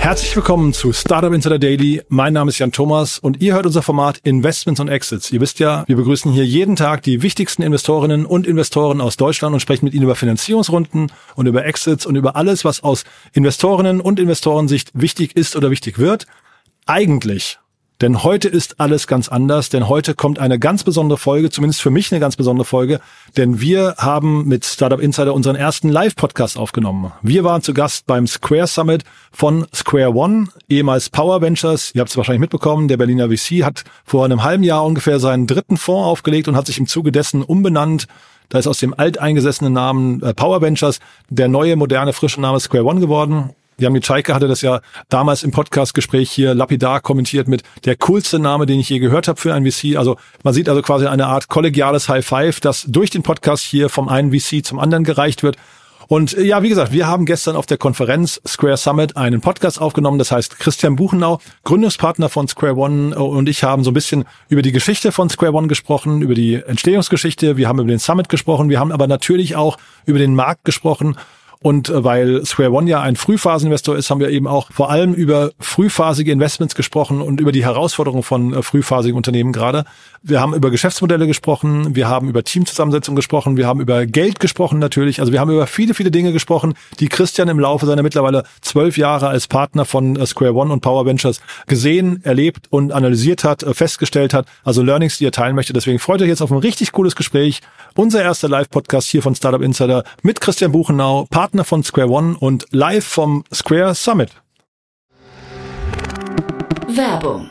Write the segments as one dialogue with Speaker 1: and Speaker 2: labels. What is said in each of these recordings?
Speaker 1: Herzlich willkommen zu Startup Insider Daily. Mein Name ist Jan Thomas und ihr hört unser Format Investments und Exits. Ihr wisst ja, wir begrüßen hier jeden Tag die wichtigsten Investorinnen und Investoren aus Deutschland und sprechen mit ihnen über Finanzierungsrunden und über Exits und über alles, was aus Investorinnen und Investorensicht wichtig ist oder wichtig wird. Eigentlich denn heute ist alles ganz anders, denn heute kommt eine ganz besondere Folge, zumindest für mich eine ganz besondere Folge, denn wir haben mit Startup Insider unseren ersten Live-Podcast aufgenommen. Wir waren zu Gast beim Square Summit von Square One, ehemals Power Ventures. Ihr habt es wahrscheinlich mitbekommen, der Berliner VC hat vor einem halben Jahr ungefähr seinen dritten Fonds aufgelegt und hat sich im Zuge dessen umbenannt da ist aus dem alteingesessenen Namen äh, Power Ventures der neue, moderne, frische Name Square One geworden. Jamie Chaika hatte das ja damals im Podcastgespräch hier lapidar kommentiert mit der coolste Name, den ich je gehört habe für ein VC. Also man sieht also quasi eine Art kollegiales High Five, das durch den Podcast hier vom einen VC zum anderen gereicht wird. Und äh, ja, wie gesagt, wir haben gestern auf der Konferenz Square Summit einen Podcast aufgenommen. Das heißt, Christian Buchenau, Gründungspartner von Square One äh, und ich haben so ein bisschen über die Geschichte von Square One gesprochen, über die Entstehungsgeschichte. Wir haben über den Summit gesprochen. Wir haben aber natürlich auch über den Markt gesprochen und äh, weil Square One ja ein Frühphaseninvestor ist, haben wir eben auch vor allem über frühphasige Investments gesprochen und über die Herausforderungen von äh, frühphasigen Unternehmen gerade. Wir haben über Geschäftsmodelle gesprochen, wir haben über Teamzusammensetzung gesprochen, wir haben über Geld gesprochen natürlich. Also wir haben über viele, viele Dinge gesprochen, die Christian im Laufe seiner mittlerweile zwölf Jahre als Partner von äh, Square One und Power Ventures gesehen, erlebt und analysiert hat, festgestellt hat. Also Learnings, die er teilen möchte. Deswegen freut euch jetzt auf ein richtig cooles Gespräch. Unser erster Live-Podcast hier von Startup Insider mit Christian Buchenau, Partner Partner von Square One und live vom Square Summit.
Speaker 2: Werbung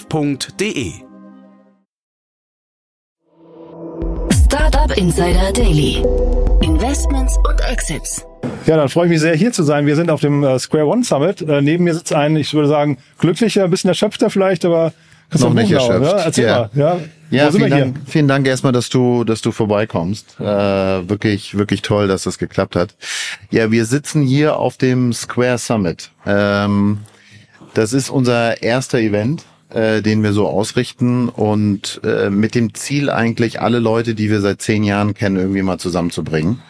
Speaker 3: f.de.
Speaker 2: Startup Insider Daily. Investments und Exits.
Speaker 1: Ja, dann freue ich mich sehr, hier zu sein. Wir sind auf dem äh, Square One Summit. Äh, neben mir sitzt ein, ich würde sagen, glücklicher, ein bisschen erschöpfter vielleicht, aber
Speaker 4: noch nicht Buchenau, erschöpft.
Speaker 1: Ne? Erzähl
Speaker 4: ja.
Speaker 1: mal. Ja,
Speaker 4: ja vielen, Dank, vielen Dank erstmal, dass du, dass du vorbeikommst. Äh, wirklich, wirklich toll, dass das geklappt hat. Ja, wir sitzen hier auf dem Square Summit. Ähm, das ist unser erster Event äh, den wir so ausrichten und äh, mit dem Ziel eigentlich alle Leute, die wir seit zehn Jahren kennen, irgendwie mal zusammenzubringen.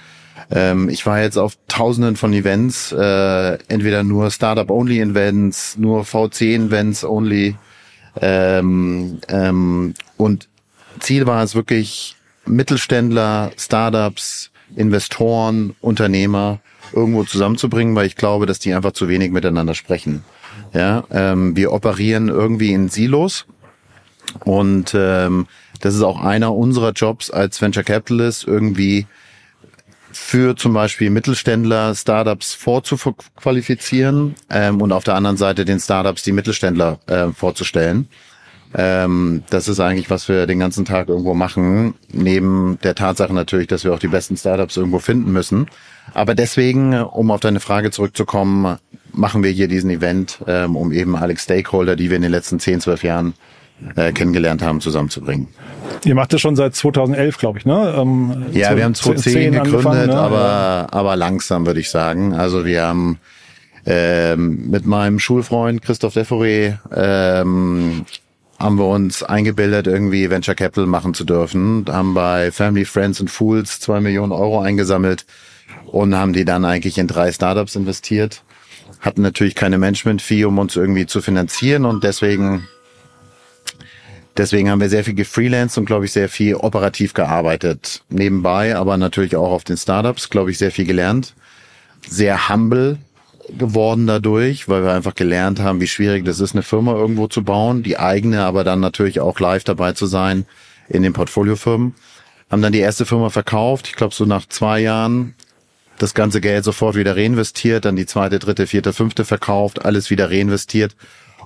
Speaker 4: Ähm, ich war jetzt auf tausenden von Events, äh, entweder nur Startup-Only-Events, nur VC-Events-Only. Ähm, ähm, und Ziel war es wirklich, Mittelständler, Startups, Investoren, Unternehmer irgendwo zusammenzubringen, weil ich glaube, dass die einfach zu wenig miteinander sprechen. Ja, ähm, wir operieren irgendwie in Silos und ähm, das ist auch einer unserer Jobs als Venture Capitalist irgendwie für zum Beispiel Mittelständler Startups vorzuqualifizieren ähm, und auf der anderen Seite den Startups die Mittelständler äh, vorzustellen. Ähm, das ist eigentlich, was wir den ganzen Tag irgendwo machen, neben der Tatsache natürlich, dass wir auch die besten Startups irgendwo finden müssen. Aber deswegen, um auf deine Frage zurückzukommen, machen wir hier diesen Event, ähm, um eben alle Stakeholder, die wir in den letzten 10, 12 Jahren äh, kennengelernt haben, zusammenzubringen.
Speaker 1: Ihr macht das schon seit 2011, glaube ich, ne?
Speaker 4: Ähm, ja, wir haben 2010 gegründet, ne? aber, aber langsam würde ich sagen. Also wir haben ähm, mit meinem Schulfreund Christoph Deforé ähm, haben wir uns eingebildet, irgendwie Venture Capital machen zu dürfen. Haben bei Family, Friends and Fools zwei Millionen Euro eingesammelt und haben die dann eigentlich in drei Startups investiert hatten natürlich keine Management-Fee, um uns irgendwie zu finanzieren und deswegen Deswegen haben wir sehr viel gefreelanced und, glaube ich, sehr viel operativ gearbeitet. Nebenbei, aber natürlich auch auf den Startups, glaube ich, sehr viel gelernt. Sehr humble geworden dadurch, weil wir einfach gelernt haben, wie schwierig das ist, eine Firma irgendwo zu bauen, die eigene, aber dann natürlich auch live dabei zu sein in den Portfoliofirmen. Haben dann die erste Firma verkauft, ich glaube so nach zwei Jahren das ganze Geld sofort wieder reinvestiert, dann die zweite, dritte, vierte, fünfte verkauft, alles wieder reinvestiert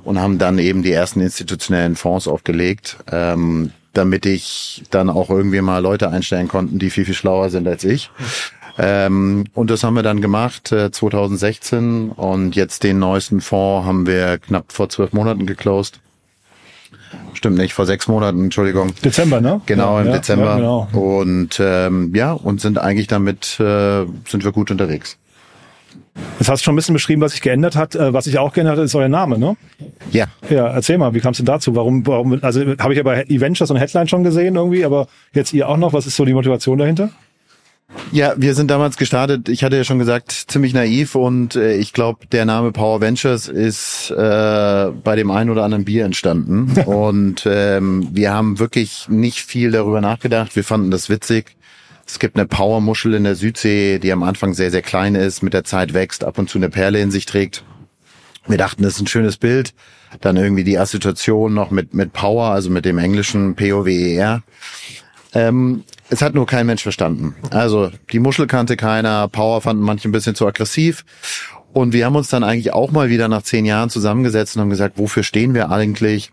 Speaker 4: und haben dann eben die ersten institutionellen Fonds aufgelegt, ähm, damit ich dann auch irgendwie mal Leute einstellen konnten, die viel, viel schlauer sind als ich. Ähm, und das haben wir dann gemacht äh, 2016 und jetzt den neuesten Fonds haben wir knapp vor zwölf Monaten geclosed. Stimmt nicht, vor sechs Monaten, Entschuldigung.
Speaker 1: Dezember, ne?
Speaker 4: Genau, im
Speaker 1: ja,
Speaker 4: Dezember.
Speaker 1: Ja, genau.
Speaker 4: Und ähm, ja, und sind eigentlich damit, äh, sind wir gut unterwegs.
Speaker 1: Jetzt hast du schon ein bisschen beschrieben, was sich geändert hat. Äh, Was sich auch geändert hat, ist euer Name, ne?
Speaker 4: Ja,
Speaker 1: Ja, erzähl mal, wie kam es denn dazu? Warum, warum, also habe ich ja bei Eventures und Headline schon gesehen irgendwie, aber jetzt ihr auch noch, was ist so die Motivation dahinter?
Speaker 4: Ja, wir sind damals gestartet, ich hatte ja schon gesagt, ziemlich naiv und äh, ich glaube, der Name Power Ventures ist äh, bei dem einen oder anderen Bier entstanden. und ähm, wir haben wirklich nicht viel darüber nachgedacht. Wir fanden das witzig. Es gibt eine Powermuschel in der Südsee, die am Anfang sehr, sehr klein ist, mit der Zeit wächst, ab und zu eine Perle in sich trägt. Wir dachten, das ist ein schönes Bild. Dann irgendwie die Assoziation noch mit, mit Power, also mit dem englischen P-O-W-E-R. Ähm, es hat nur kein Mensch verstanden. Also die Muschel kannte keiner, Power fanden manche ein bisschen zu aggressiv. Und wir haben uns dann eigentlich auch mal wieder nach zehn Jahren zusammengesetzt und haben gesagt, wofür stehen wir eigentlich?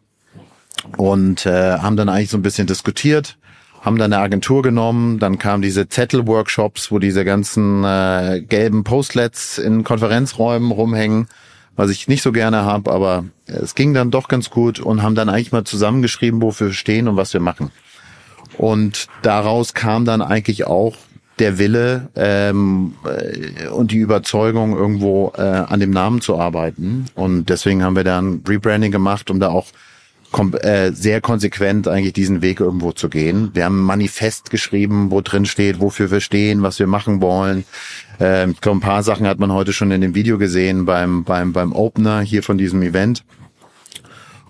Speaker 4: Und äh, haben dann eigentlich so ein bisschen diskutiert, haben dann eine Agentur genommen, dann kamen diese Zettel-Workshops, wo diese ganzen äh, gelben Postlets in Konferenzräumen rumhängen, was ich nicht so gerne habe, aber es ging dann doch ganz gut und haben dann eigentlich mal zusammengeschrieben, wofür wir stehen und was wir machen. Und daraus kam dann eigentlich auch der Wille ähm, äh, und die Überzeugung, irgendwo äh, an dem Namen zu arbeiten. Und deswegen haben wir dann Rebranding gemacht, um da auch äh, sehr konsequent eigentlich diesen Weg irgendwo zu gehen. Wir haben ein Manifest geschrieben, wo drin steht, wofür wir stehen, was wir machen wollen. Ähm, ich glaube, ein paar Sachen hat man heute schon in dem Video gesehen beim, beim, beim Opener hier von diesem Event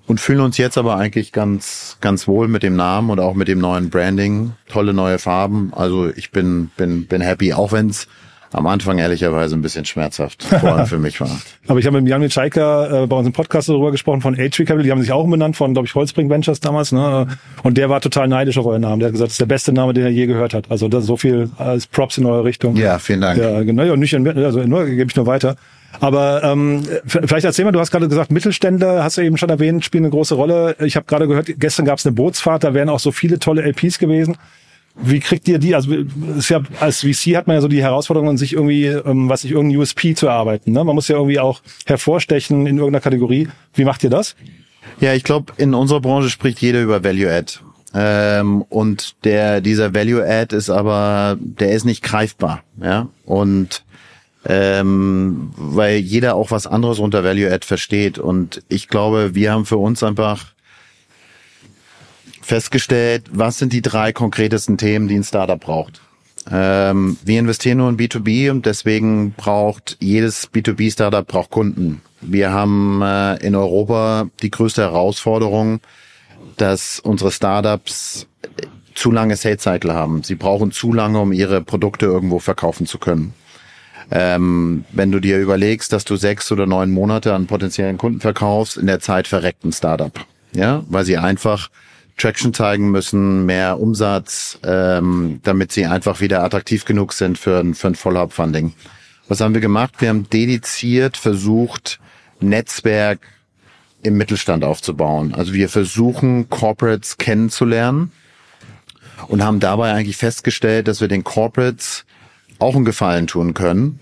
Speaker 4: und fühlen uns jetzt aber eigentlich ganz ganz wohl mit dem Namen und auch mit dem neuen Branding. Tolle neue Farben. Also ich bin bin bin happy, auch wenn es am Anfang ehrlicherweise ein bisschen schmerzhaft vor allem für mich war.
Speaker 1: Aber ich habe mit Jan Mitschaiker äh, bei unserem Podcast darüber gesprochen von H3 Capital, die haben sich auch umbenannt von, glaube ich, Holzbring Ventures damals, ne? Und der war total neidisch auf euren Namen. Der hat gesagt, das ist der beste Name, den er je gehört hat. Also das so viel als Props in eure Richtung.
Speaker 4: Ja, vielen Dank.
Speaker 1: Ja, genau, ja, nicht in, also nur gebe ich nur weiter. Aber ähm, vielleicht erzähl mal, du hast gerade gesagt, Mittelständler, hast du eben schon erwähnt, spielen eine große Rolle. Ich habe gerade gehört, gestern gab es eine Bootsfahrt, da wären auch so viele tolle LPs gewesen. Wie kriegt ihr die? Also ist ja als VC hat man ja so die Herausforderung, sich irgendwie, ähm, was sich irgendein USP zu erarbeiten. Ne? Man muss ja irgendwie auch hervorstechen in irgendeiner Kategorie. Wie macht ihr das?
Speaker 4: Ja, ich glaube, in unserer Branche spricht jeder über Value Add. Ähm, und der dieser Value Add ist aber, der ist nicht greifbar, ja. Und ähm, weil jeder auch was anderes unter Value Add versteht. Und ich glaube, wir haben für uns einfach festgestellt, was sind die drei konkretesten Themen, die ein Startup braucht. Ähm, wir investieren nur in B2B und deswegen braucht jedes B2B-Startup braucht Kunden. Wir haben äh, in Europa die größte Herausforderung, dass unsere Startups zu lange Sales Cycle haben. Sie brauchen zu lange, um ihre Produkte irgendwo verkaufen zu können. Ähm, wenn du dir überlegst, dass du sechs oder neun Monate an potenziellen Kunden verkaufst, in der Zeit verreckt ein Startup. Ja, weil sie einfach Traction zeigen müssen, mehr Umsatz, ähm, damit sie einfach wieder attraktiv genug sind für ein, für ein Follow-up-Funding. Was haben wir gemacht? Wir haben dediziert versucht, Netzwerk im Mittelstand aufzubauen. Also wir versuchen, Corporates kennenzulernen und haben dabei eigentlich festgestellt, dass wir den Corporates auch einen Gefallen tun können.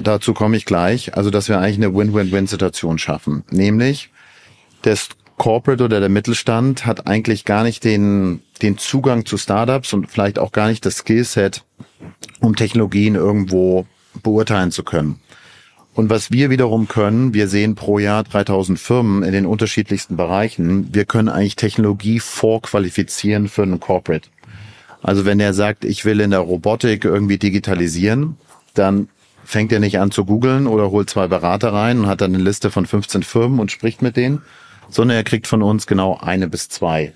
Speaker 4: Dazu komme ich gleich. Also, dass wir eigentlich eine Win-Win-Win-Situation schaffen. Nämlich, das Corporate oder der Mittelstand hat eigentlich gar nicht den, den Zugang zu Startups und vielleicht auch gar nicht das Skillset, um Technologien irgendwo beurteilen zu können. Und was wir wiederum können, wir sehen pro Jahr 3000 Firmen in den unterschiedlichsten Bereichen. Wir können eigentlich Technologie vorqualifizieren für einen Corporate. Also wenn er sagt, ich will in der Robotik irgendwie digitalisieren, dann fängt er nicht an zu googeln oder holt zwei Berater rein und hat dann eine Liste von 15 Firmen und spricht mit denen, sondern er kriegt von uns genau eine bis zwei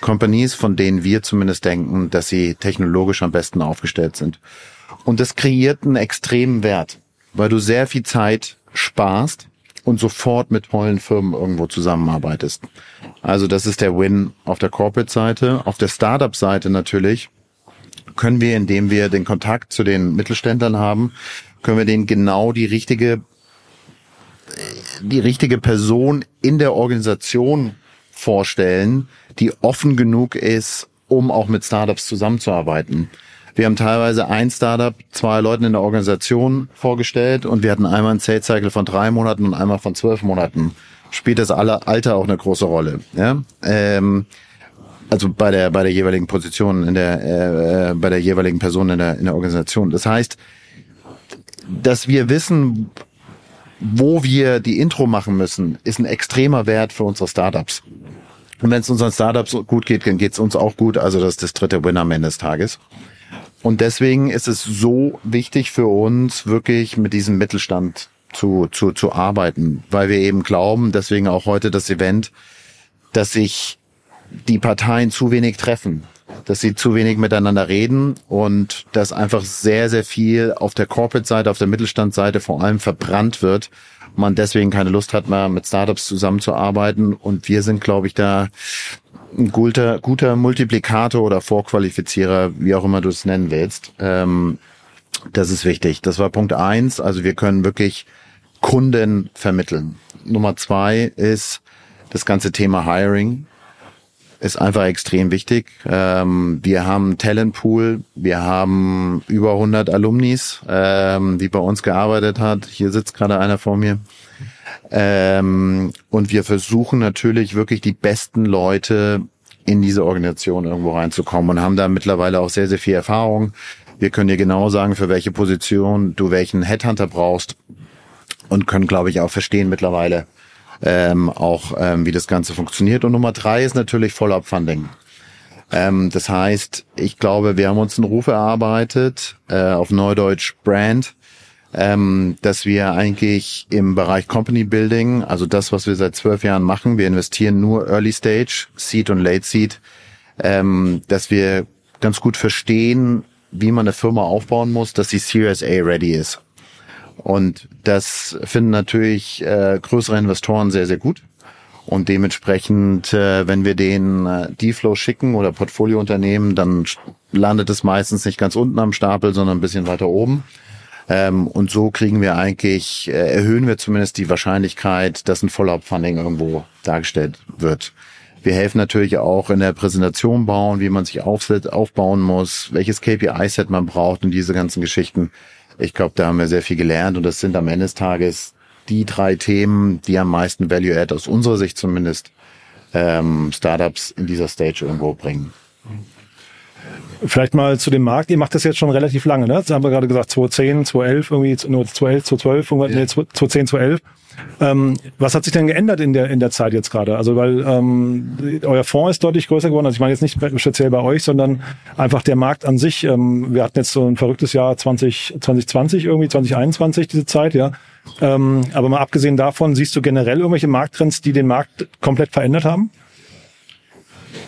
Speaker 4: Companies, von denen wir zumindest denken, dass sie technologisch am besten aufgestellt sind. Und das kreiert einen extremen Wert, weil du sehr viel Zeit sparst und sofort mit tollen Firmen irgendwo zusammenarbeitest. Also das ist der Win auf der Corporate-Seite. Auf der Startup-Seite natürlich können wir, indem wir den Kontakt zu den Mittelständlern haben, können wir denen genau die richtige die richtige Person in der Organisation vorstellen, die offen genug ist, um auch mit Startups zusammenzuarbeiten. Wir haben teilweise ein Startup, zwei Leuten in der Organisation vorgestellt und wir hatten einmal einen Sales Cycle von drei Monaten und einmal von zwölf Monaten. Spielt das Alter auch eine große Rolle. Ja? Ähm, also bei der bei der jeweiligen Position in der äh, bei der jeweiligen Person in der in der Organisation. Das heißt, dass wir wissen, wo wir die Intro machen müssen, ist ein extremer Wert für unsere Startups. Und wenn es unseren Startups gut geht, dann geht es uns auch gut. Also das ist das dritte Winner am Ende des Tages. Und deswegen ist es so wichtig für uns, wirklich mit diesem Mittelstand zu, zu, zu arbeiten, weil wir eben glauben, deswegen auch heute das Event, dass sich die Parteien zu wenig treffen dass sie zu wenig miteinander reden und dass einfach sehr, sehr viel auf der Corporate-Seite, auf der Mittelstandsseite vor allem verbrannt wird. Man deswegen keine Lust hat, mehr mit Startups zusammenzuarbeiten. Und wir sind, glaube ich, da ein guter, guter Multiplikator oder Vorqualifizierer, wie auch immer du es nennen willst. Ähm, das ist wichtig. Das war Punkt eins. Also wir können wirklich Kunden vermitteln. Nummer zwei ist das ganze Thema Hiring ist einfach extrem wichtig. Ähm, wir haben Talentpool, wir haben über 100 Alumnis, ähm, die bei uns gearbeitet hat. Hier sitzt gerade einer vor mir. Ähm, und wir versuchen natürlich wirklich die besten Leute in diese Organisation irgendwo reinzukommen und haben da mittlerweile auch sehr, sehr viel Erfahrung. Wir können dir genau sagen, für welche Position du welchen Headhunter brauchst und können, glaube ich, auch verstehen mittlerweile, ähm, auch ähm, wie das Ganze funktioniert. Und Nummer drei ist natürlich Follow-up-Funding. Ähm, das heißt, ich glaube, wir haben uns einen Ruf erarbeitet, äh, auf Neudeutsch Brand, ähm, dass wir eigentlich im Bereich Company Building, also das, was wir seit zwölf Jahren machen, wir investieren nur Early Stage, Seed und Late Seed, ähm, dass wir ganz gut verstehen, wie man eine Firma aufbauen muss, dass sie Series A ready ist. Und das finden natürlich äh, größere Investoren sehr, sehr gut. Und dementsprechend, äh, wenn wir den äh, D-Flow schicken oder Portfoliounternehmen, dann landet es meistens nicht ganz unten am Stapel, sondern ein bisschen weiter oben. Ähm, und so kriegen wir eigentlich, äh, erhöhen wir zumindest die Wahrscheinlichkeit, dass ein Follow-up-Funding irgendwo dargestellt wird. Wir helfen natürlich auch in der Präsentation bauen, wie man sich aufbauen muss, welches KPI-Set man braucht und diese ganzen Geschichten. Ich glaube, da haben wir sehr viel gelernt und das sind am Ende des Tages die drei Themen, die am meisten Value Add aus unserer Sicht zumindest ähm, Startups in dieser Stage irgendwo bringen.
Speaker 1: Vielleicht mal zu dem Markt. Ihr macht das jetzt schon relativ lange, ne? Das haben wir gerade gesagt, 2010, 2011, irgendwie, nur 2011, 2012, ja. nee, 2010, 2011. Ähm, was hat sich denn geändert in der, in der Zeit jetzt gerade? Also, weil ähm, euer Fonds ist deutlich größer geworden. Also ich meine jetzt nicht speziell bei euch, sondern einfach der Markt an sich. Ähm, wir hatten jetzt so ein verrücktes Jahr 20, 2020 irgendwie, 2021 diese Zeit, ja. Ähm, aber mal abgesehen davon, siehst du generell irgendwelche Markttrends, die den Markt komplett verändert haben?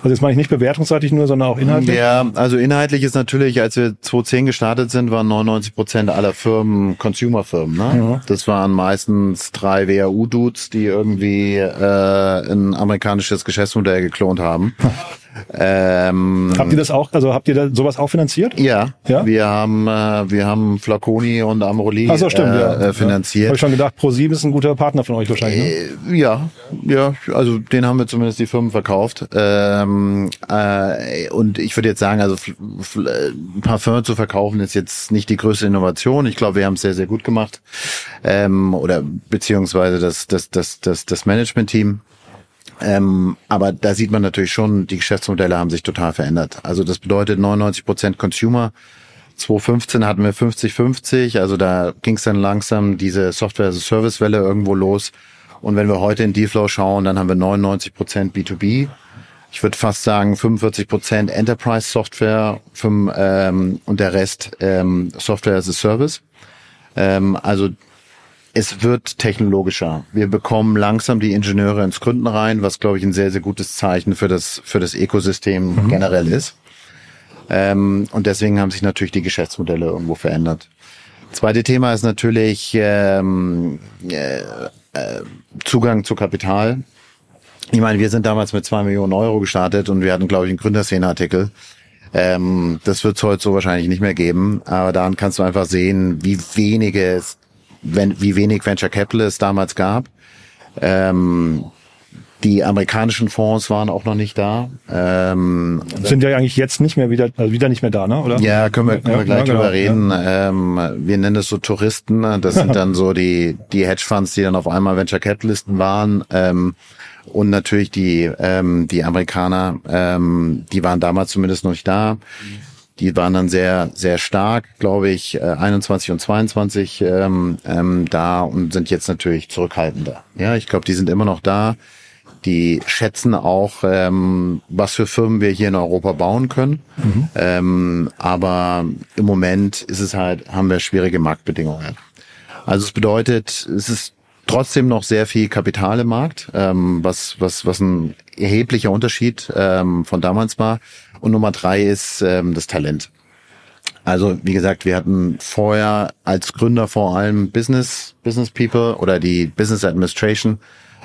Speaker 1: Also jetzt meine ich nicht bewertungsseitig nur, sondern auch inhaltlich.
Speaker 4: Ja, also inhaltlich ist natürlich, als wir 2010 gestartet sind, waren 99 Prozent aller Firmen Consumer-Firmen. Ne? Ja. Das waren meistens drei WAU-Dudes, die irgendwie äh, ein amerikanisches Geschäftsmodell geklont haben.
Speaker 1: Ähm, habt ihr das auch, also habt ihr da sowas auch finanziert?
Speaker 4: Ja, ja? wir haben äh, wir haben Flaconi und Amroli
Speaker 1: Ach so, stimmt, äh, ja.
Speaker 4: Äh, finanziert. Ja.
Speaker 1: Habe ich schon gedacht, ProSieben ist ein guter Partner von euch wahrscheinlich.
Speaker 4: Ne? Äh, ja, ja, also den haben wir zumindest die Firmen verkauft. Ähm, äh, und ich würde jetzt sagen, also ein Parfum zu verkaufen ist jetzt nicht die größte Innovation. Ich glaube, wir haben es sehr sehr gut gemacht ähm, oder beziehungsweise das das das das das Management-Team. Ähm, aber da sieht man natürlich schon, die Geschäftsmodelle haben sich total verändert. Also das bedeutet 99 Prozent Consumer. 2015 hatten wir 50-50, also da ging es dann langsam diese Software-as-a-Service-Welle irgendwo los. Und wenn wir heute in D-Flow schauen, dann haben wir 99 Prozent B2B. Ich würde fast sagen 45 Prozent Enterprise-Software ähm, und der Rest ähm, Software-as-a-Service. Ähm, also es wird technologischer. Wir bekommen langsam die Ingenieure ins Gründen rein, was glaube ich ein sehr, sehr gutes Zeichen für das, für das Ökosystem mhm. generell ist. Ähm, und deswegen haben sich natürlich die Geschäftsmodelle irgendwo verändert. Zweite Thema ist natürlich ähm, äh, äh, Zugang zu Kapital. Ich meine, wir sind damals mit zwei Millionen Euro gestartet und wir hatten, glaube ich, einen Gründerszene-Artikel. Ähm, das wird es heute so wahrscheinlich nicht mehr geben, aber daran kannst du einfach sehen, wie wenige es, wenn, wie wenig Venture Capital es damals gab. Ähm, die amerikanischen Fonds waren auch noch nicht da. Ähm,
Speaker 1: Sind ja eigentlich jetzt nicht mehr wieder, also wieder nicht mehr da, ne? Oder?
Speaker 4: Ja, können wir, können wir gleich ja, drüber genau, reden. Ja. Ähm, wir nennen das so Touristen. Das sind dann so die, die Hedgefonds, die dann auf einmal Venture Capitalisten waren. Ähm, und natürlich die, ähm, die Amerikaner, ähm, die waren damals zumindest noch nicht da. Die waren dann sehr, sehr stark, glaube ich, äh, 21 und 22 ähm, ähm, da und sind jetzt natürlich zurückhaltender. Ja, ich glaube, die sind immer noch da. Die schätzen auch, ähm, was für Firmen wir hier in Europa bauen können. Mhm. Ähm, aber im Moment ist es halt, haben wir schwierige Marktbedingungen. Also es bedeutet, es ist trotzdem noch sehr viel Kapital im Markt, ähm, was, was, was ein erheblicher Unterschied ähm, von damals war. Und Nummer drei ist ähm, das Talent. Also wie gesagt, wir hatten vorher als Gründer vor allem Business, Business People oder die Business Administration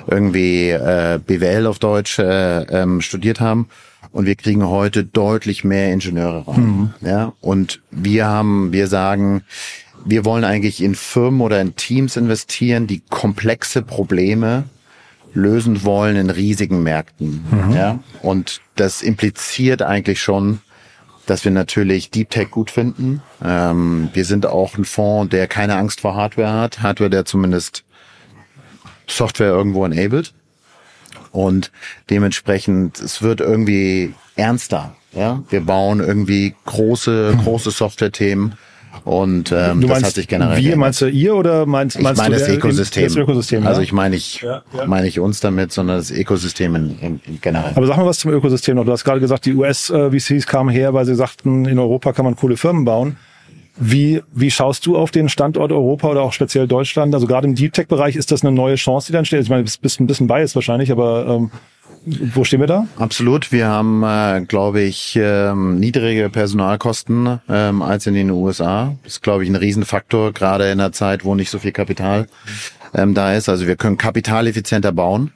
Speaker 4: irgendwie äh, BWL auf Deutsch äh, ähm, studiert haben. Und wir kriegen heute deutlich mehr Ingenieure rein. Mhm. Ja, und wir haben, wir sagen, wir wollen eigentlich in Firmen oder in Teams investieren, die komplexe Probleme lösen wollen in riesigen Märkten. Mhm. Ja, und das impliziert eigentlich schon, dass wir natürlich Deep Tech gut finden. Ähm, wir sind auch ein Fonds, der keine Angst vor Hardware hat. Hardware, der zumindest Software irgendwo enabled. Und dementsprechend, es wird irgendwie ernster. Ja, wir bauen irgendwie große, große Software-Themen. Und ähm,
Speaker 1: du meinst,
Speaker 4: das hat sich generell.
Speaker 1: Wir meinst du ihr oder meinst, meinst
Speaker 4: ich meine
Speaker 1: du
Speaker 4: das Ökosystem?
Speaker 1: Das Ökosystem ja?
Speaker 4: Also ich meine ich ja, ja. meine ich uns damit, sondern das Ökosystem in, in, in generell.
Speaker 1: Aber sag mal was zum Ökosystem noch. Du hast gerade gesagt, die US-VCs kamen her, weil sie sagten, in Europa kann man coole Firmen bauen. Wie, wie schaust du auf den Standort Europa oder auch speziell Deutschland? Also gerade im Deep Tech-Bereich ist das eine neue Chance, die da entsteht. Ich meine, du bist ein bisschen biased wahrscheinlich, aber ähm, wo stehen wir da?
Speaker 4: Absolut. Wir haben, äh, glaube ich, ähm, niedrige Personalkosten ähm, als in den USA. Das ist, glaube ich, ein Riesenfaktor, gerade in einer Zeit, wo nicht so viel Kapital ähm, da ist. Also wir können kapitaleffizienter bauen.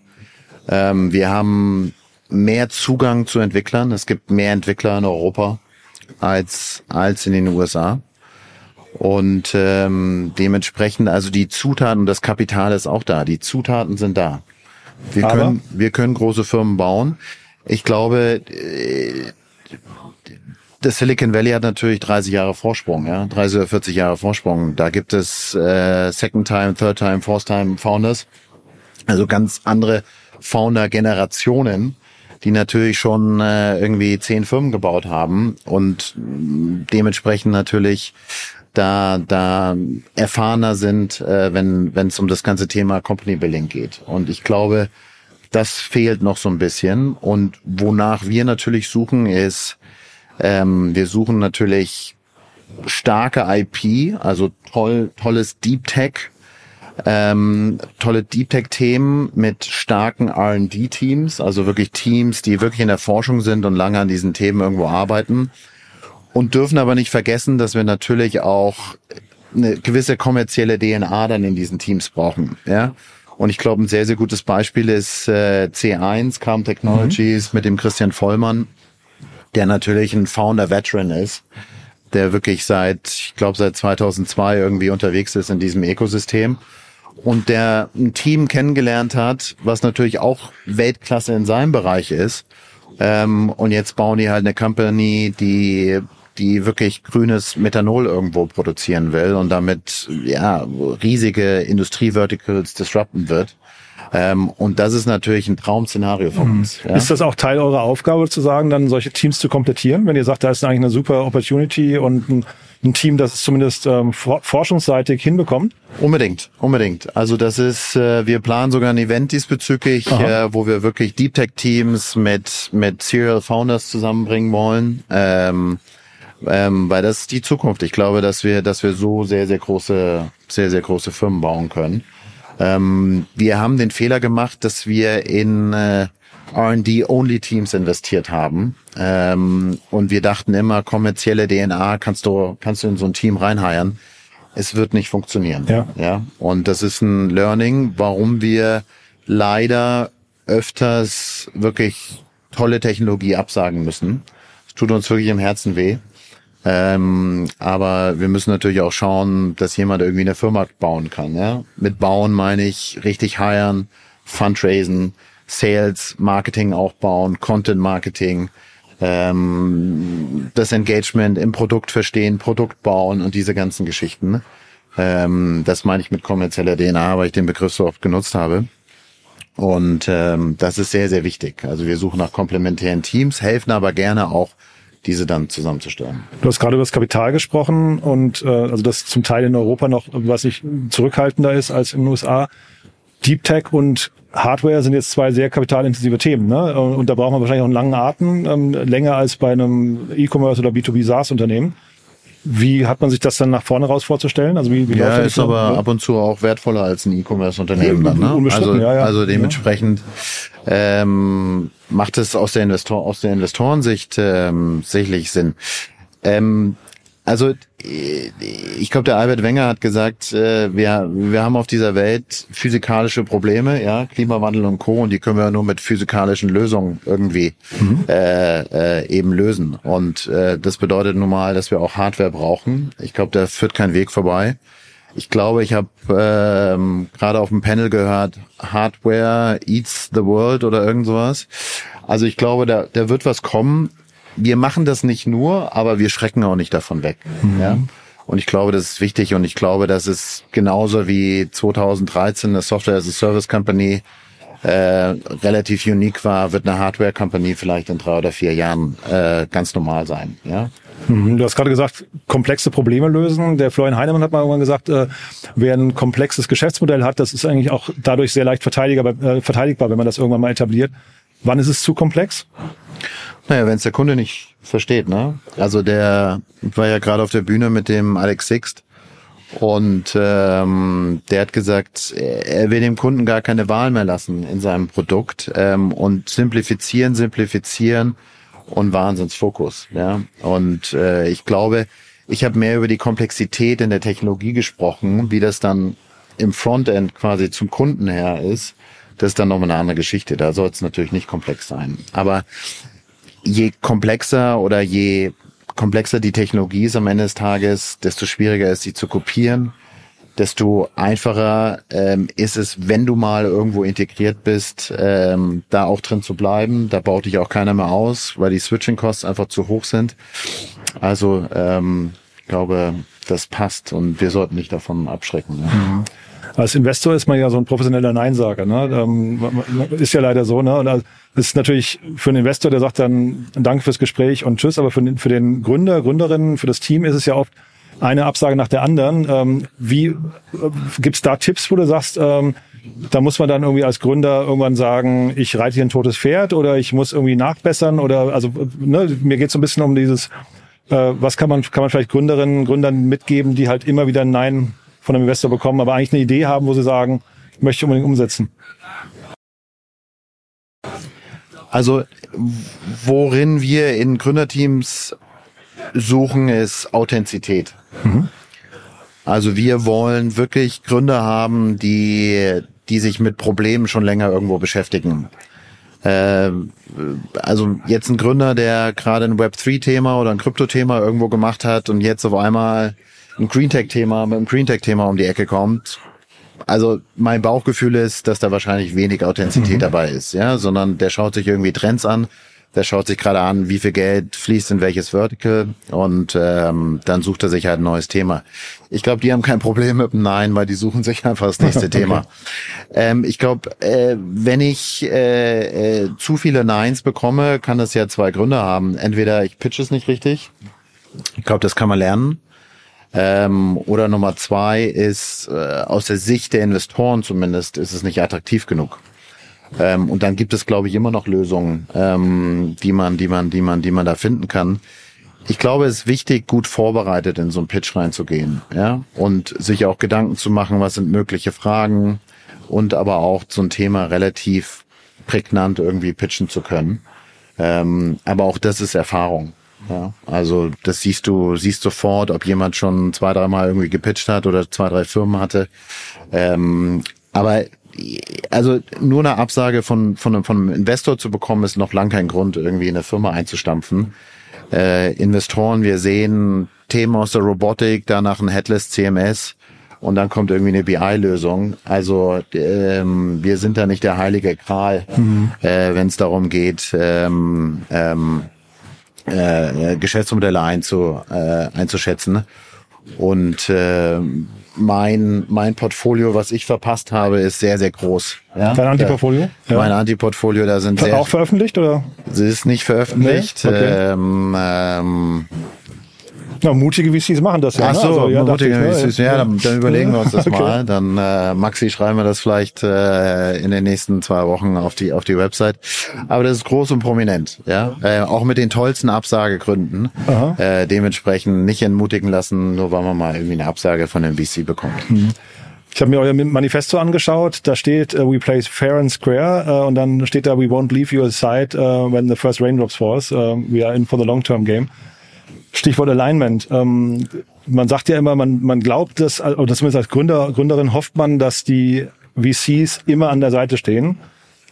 Speaker 4: Ähm, wir haben mehr Zugang zu Entwicklern. Es gibt mehr Entwickler in Europa als, als in den USA. Und ähm, dementsprechend, also die Zutaten, das Kapital ist auch da. Die Zutaten sind da. Wir Aber? können, wir können große Firmen bauen. Ich glaube, äh, das Silicon Valley hat natürlich 30 Jahre Vorsprung, ja, 30 oder 40 Jahre Vorsprung. Da gibt es äh, Second Time, Third Time, Fourth Time Founders, also ganz andere Founder-Generationen, die natürlich schon äh, irgendwie zehn Firmen gebaut haben und dementsprechend natürlich da, da erfahrener sind, äh, wenn es um das ganze Thema Company Building geht. Und ich glaube, das fehlt noch so ein bisschen. Und wonach wir natürlich suchen, ist, ähm, wir suchen natürlich starke IP, also toll, tolles Deep Tech, ähm, tolle Deep Tech Themen mit starken R&D Teams, also wirklich Teams, die wirklich in der Forschung sind und lange an diesen Themen irgendwo arbeiten und dürfen aber nicht vergessen, dass wir natürlich auch eine gewisse kommerzielle DNA dann in diesen Teams brauchen. Ja. Und ich glaube, ein sehr, sehr gutes Beispiel ist äh, C1, Calm Technologies mhm. mit dem Christian Vollmann, der natürlich ein Founder-Veteran ist, der wirklich seit, ich glaube, seit 2002 irgendwie unterwegs ist in diesem Ökosystem und der ein Team kennengelernt hat, was natürlich auch Weltklasse in seinem Bereich ist. Ähm, und jetzt bauen die halt eine Company, die die wirklich grünes Methanol irgendwo produzieren will und damit ja riesige Industrieverticals disrupten wird. Ähm, und das ist natürlich ein Traum-Szenario von mhm. uns.
Speaker 1: Ja? Ist das auch Teil eurer Aufgabe zu sagen, dann solche Teams zu komplettieren, wenn ihr sagt, da ist eigentlich eine super Opportunity und ein, ein Team, das es zumindest ähm, forschungsseitig hinbekommt?
Speaker 4: Unbedingt, unbedingt. Also das ist, äh, wir planen sogar ein Event diesbezüglich, äh, wo wir wirklich Deep Tech Teams mit mit Serial Founders zusammenbringen wollen. Ähm, ähm, weil das ist die Zukunft. Ich glaube, dass wir, dass wir so sehr, sehr große, sehr, sehr große Firmen bauen können. Ähm, wir haben den Fehler gemacht, dass wir in äh, R&D-Only-Teams investiert haben. Ähm, und wir dachten immer, kommerzielle DNA kannst du, kannst du in so ein Team reinheiern. es wird nicht funktionieren.
Speaker 1: Ja.
Speaker 4: ja. Und das ist ein Learning, warum wir leider öfters wirklich tolle Technologie absagen müssen. Es tut uns wirklich im Herzen weh. Ähm, aber wir müssen natürlich auch schauen, dass jemand irgendwie eine Firma bauen kann. Ja? Mit bauen meine ich richtig hiren, Fundraisen, Sales, Marketing aufbauen, Content Marketing, ähm, das Engagement im Produkt verstehen, Produkt bauen und diese ganzen Geschichten. Ähm, das meine ich mit kommerzieller DNA, weil ich den Begriff so oft genutzt habe. Und ähm, das ist sehr, sehr wichtig. Also wir suchen nach komplementären Teams, helfen aber gerne auch, diese dann zusammenzustellen.
Speaker 1: Du hast gerade über das Kapital gesprochen und äh, also das zum Teil in Europa noch, was ich zurückhaltender ist als in den USA. Deep Tech und Hardware sind jetzt zwei sehr kapitalintensive Themen, ne? Und da braucht man wahrscheinlich auch einen langen Atem, ähm, länger als bei einem E-Commerce oder B2B SaaS-Unternehmen. Wie hat man sich das dann nach vorne raus vorzustellen? Also wie, wie
Speaker 4: ja,
Speaker 1: läuft das
Speaker 4: ist aber ab und zu auch wertvoller als ein E-Commerce-Unternehmen dann. Ne? Also,
Speaker 1: ja, ja.
Speaker 4: also dementsprechend ähm, macht es aus der Investor aus der Investorensicht ähm, sicherlich Sinn. Ähm, also äh, ich glaube, der Albert Wenger hat gesagt, äh, wir, wir haben auf dieser Welt physikalische Probleme, ja, Klimawandel und Co. Und die können wir nur mit physikalischen Lösungen irgendwie äh, äh, eben lösen. Und äh, das bedeutet nun mal, dass wir auch Hardware brauchen. Ich glaube, da führt kein Weg vorbei. Ich glaube, ich habe ähm, gerade auf dem Panel gehört, Hardware eats the world oder irgend sowas. Also ich glaube, da, da wird was kommen. Wir machen das nicht nur, aber wir schrecken auch nicht davon weg. Ja? Und ich glaube, das ist wichtig und ich glaube, dass es genauso wie 2013 eine Software as a Service Company äh, relativ unique war, wird eine Hardware Company vielleicht in drei oder vier Jahren äh, ganz normal sein. Ja?
Speaker 1: Mhm, Du hast gerade gesagt, komplexe Probleme lösen. Der Florian Heinemann hat mal irgendwann gesagt, äh, wer ein komplexes Geschäftsmodell hat, das ist eigentlich auch dadurch sehr leicht verteidigbar, äh, verteidigbar, wenn man das irgendwann mal etabliert. Wann ist es zu komplex?
Speaker 4: Naja, wenn es der Kunde nicht versteht, ne? Also der war ja gerade auf der Bühne mit dem Alex Sixt und ähm, der hat gesagt, er will dem Kunden gar keine Wahl mehr lassen in seinem Produkt ähm, und simplifizieren, simplifizieren und Wahnsinnsfokus. Ja? Und äh, ich glaube, ich habe mehr über die Komplexität in der Technologie gesprochen, wie das dann im Frontend quasi zum Kunden her ist. Das ist dann nochmal eine andere Geschichte. Da soll es natürlich nicht komplex sein. Aber je komplexer oder je komplexer die Technologie ist am Ende des Tages, desto schwieriger ist sie zu kopieren, desto einfacher ähm, ist es, wenn du mal irgendwo integriert bist, ähm, da auch drin zu bleiben. Da baut dich auch keiner mehr aus, weil die Switching-Costs einfach zu hoch sind. Also ähm, ich glaube, das passt und wir sollten nicht davon abschrecken. Ja.
Speaker 1: Als Investor ist man ja so ein professioneller Neinsager. Ne? Ähm, ist ja leider so. Ne? Und das ist natürlich für einen Investor, der sagt dann Danke fürs Gespräch und Tschüss, aber für den, für den Gründer, Gründerinnen, für das Team ist es ja oft eine Absage nach der anderen. Ähm, wie äh, gibt's da Tipps, wo du sagst, ähm, da muss man dann irgendwie als Gründer irgendwann sagen, ich reite hier ein totes Pferd oder ich muss irgendwie nachbessern oder also ne, mir geht's so ein bisschen um dieses, äh, was kann man kann man vielleicht Gründerinnen, Gründern mitgeben, die halt immer wieder ein Nein von einem Investor bekommen, aber eigentlich eine Idee haben, wo sie sagen, ich möchte unbedingt umsetzen.
Speaker 4: Also worin wir in Gründerteams suchen, ist Authentizität. Also wir wollen wirklich Gründer haben, die, die sich mit Problemen schon länger irgendwo beschäftigen. Äh, also jetzt ein Gründer, der gerade ein Web3-Thema oder ein Krypto-Thema irgendwo gemacht hat und jetzt auf einmal ein Greentech-Thema mit einem Greentech-Thema um die Ecke kommt. Also mein Bauchgefühl ist, dass da wahrscheinlich wenig Authentizität dabei ist, ja, sondern der schaut sich irgendwie Trends an, der schaut sich gerade an, wie viel Geld fließt in welches Vertical und ähm, dann sucht er sich halt ein neues Thema. Ich glaube, die haben kein Problem mit dem Nein, weil die suchen sich einfach das nächste Thema. Ähm, ich glaube, äh, wenn ich äh, äh, zu viele Neins bekomme, kann das ja zwei Gründe haben. Entweder ich pitch es nicht richtig. Ich glaube, das kann man lernen. Ähm, oder Nummer zwei ist, äh, aus der Sicht der Investoren zumindest, ist es nicht attraktiv genug. Ähm, und dann gibt es, glaube ich, immer noch Lösungen, ähm, die man, die man, die man, die man da finden kann. Ich glaube, es ist wichtig, gut vorbereitet in so einen Pitch reinzugehen, ja, und sich auch Gedanken zu machen, was sind mögliche Fragen und aber auch so ein Thema relativ prägnant irgendwie pitchen zu können. Ähm, aber auch das ist Erfahrung. Ja, also das siehst du, siehst sofort, ob jemand schon zwei, dreimal irgendwie gepitcht hat oder zwei, drei Firmen hatte. Ähm, aber also nur eine Absage von, von, von einem Investor zu bekommen, ist noch lang kein Grund, irgendwie in eine Firma einzustampfen. Äh, Investoren, wir sehen Themen aus der Robotik, danach ein Headless CMS und dann kommt irgendwie eine BI-Lösung. Also ähm, wir sind da nicht der heilige Kral, mhm. äh, wenn es darum geht, ähm, ähm, äh, Geschäftsmodelle einzu, äh, einzuschätzen. Und äh, mein, mein Portfolio, was ich verpasst habe, ist sehr, sehr groß.
Speaker 1: Ja? Dein Antiportfolio?
Speaker 4: Ja. Mein Antiportfolio, da sind
Speaker 1: sehr... Auch veröffentlicht, oder?
Speaker 4: Es ist nicht veröffentlicht. Nee? Okay. Ähm, ähm,
Speaker 1: ja, mutige VCs machen das ja.
Speaker 4: Ach
Speaker 1: ne?
Speaker 4: so,
Speaker 1: also,
Speaker 4: ja, mutige VCs. Ja, dann, dann überlegen wir uns das okay. mal. Dann äh, Maxi schreiben wir das vielleicht äh, in den nächsten zwei Wochen auf die auf die Website. Aber das ist groß und prominent, ja. Äh, auch mit den tollsten Absagegründen. Äh, dementsprechend nicht entmutigen lassen, nur weil man mal irgendwie eine Absage von dem VC bekommt. Mhm.
Speaker 1: Ich habe mir euer Manifesto angeschaut. Da steht, uh, we play fair and square. Uh, und dann steht da, we won't leave you aside uh, when the first raindrops falls. We are in for the long-term game. Stichwort Alignment. Ähm, man sagt ja immer, man, man glaubt dass, oder zumindest als Gründer, Gründerin hofft man, dass die VCs immer an der Seite stehen.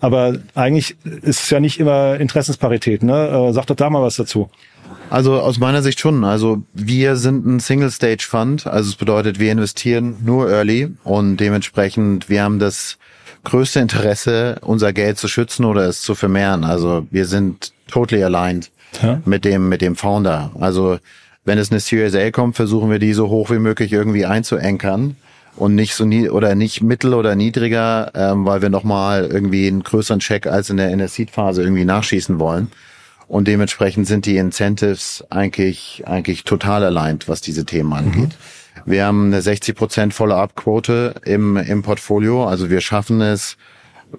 Speaker 1: Aber eigentlich ist es ja nicht immer Interessensparität. Ne? Äh, sag doch da mal was dazu.
Speaker 4: Also aus meiner Sicht schon. Also wir sind ein Single-Stage-Fund. Also es bedeutet, wir investieren nur early und dementsprechend, wir haben das größte Interesse, unser Geld zu schützen oder es zu vermehren. Also wir sind totally aligned ja. mit dem, mit dem Founder. Also wenn es eine Series A kommt, versuchen wir die so hoch wie möglich irgendwie einzuankern und nicht so nie oder nicht mittel oder niedriger, ähm, weil wir nochmal irgendwie einen größeren Check als in der, in der Seed-Phase irgendwie nachschießen wollen. Und dementsprechend sind die Incentives eigentlich, eigentlich total aligned, was diese Themen angeht. Mhm. Wir haben eine 60% Follow-up-Quote im, im Portfolio. Also wir schaffen es,